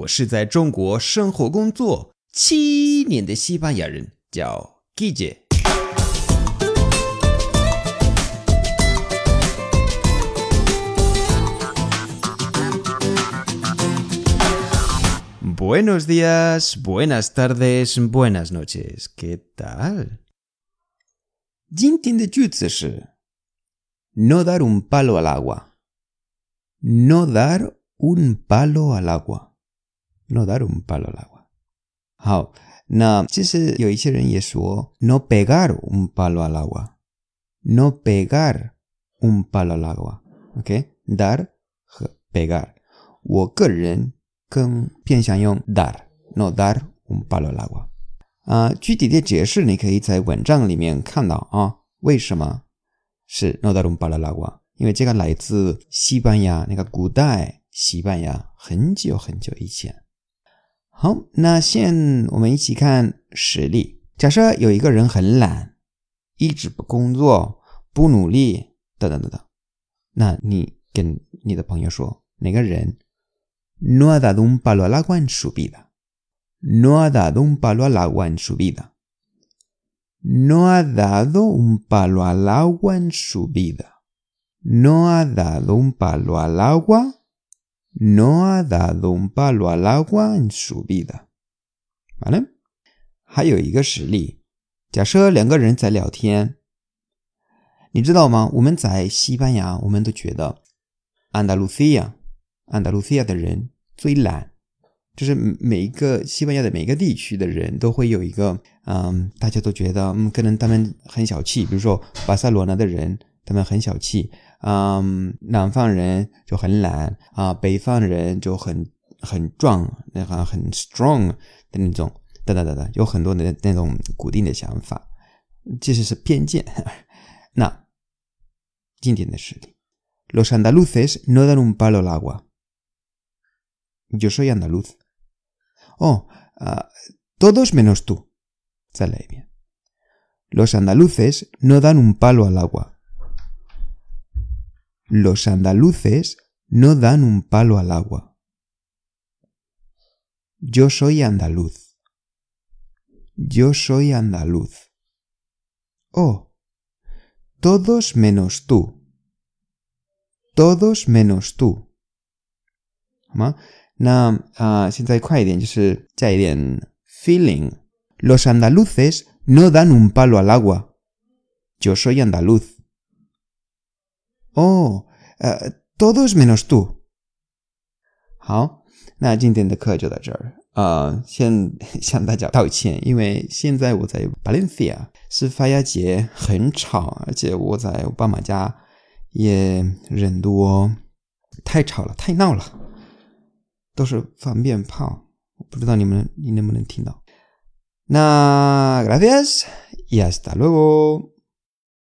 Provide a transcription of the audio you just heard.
我是在中国生活工作七年的西班牙人，叫 Guille。Buenos días, buenas tardes, buenas noches. ¿Qué tal? 今天的句子是 no dar un palo al agua. No dar un palo al agua. No dar un palo al agua. 好，那其实有一些人也说 no pegar un palo al agua. No pegar un palo al agua. OK, dar 和 pegar。我个人更偏向用 dar，no dar un palo al agua。啊，具体的解释你可以在文章里面看到啊，为什么是 no dar un palo al agua？因为这个来自西班牙那个古代西班牙很久很久以前。好，那现我们一起看实例。假设有一个人很懒，一直不工作、不努力，等等等等。那你跟你的朋友说，哪个人 no ha dado un palo al agua en su vida？no ha dado un palo al agua en su vida？no ha dado un palo al agua en su vida？no ha dado un palo al agua。No ha dado un palo al agua en su vida，完了。还有一个实例，假设两个人在聊天，你知道吗？我们在西班牙，我们都觉得安达卢西亚，安达卢西亚的人最懒，就是每一个西班牙的每个地区的人都会有一个，嗯，大家都觉得，嗯，可能他们很小气，比如说巴塞罗那的人，他们很小气。嗯，南方人就很懒啊，北方人就很很壮，那好像很 strong 的那种，等等等等，有很多的那种固定的想法，其实是偏见。那今天的实例，Los andaluces no dan un palo al agua。Yo soy andaluz。哦，啊，todos menos tú。再来一遍，Los andaluces no dan un palo al agua。 Los andaluces no dan un palo al agua. Yo soy andaluz. Yo soy andaluz. Oh, todos menos tú. Todos menos tú. feeling. Los andaluces no dan un palo al agua. Yo soy andaluz. 哦，呃，todos menos tú。好，那今天的课就到这儿。呃，先 向大家道歉，因为现在我在巴伦西亚，是发芽节，很吵，而且我在我爸妈家也人多，太吵了，太闹了，都是放鞭炮，不知道你们你能不能听到？那 gracias y hasta luego。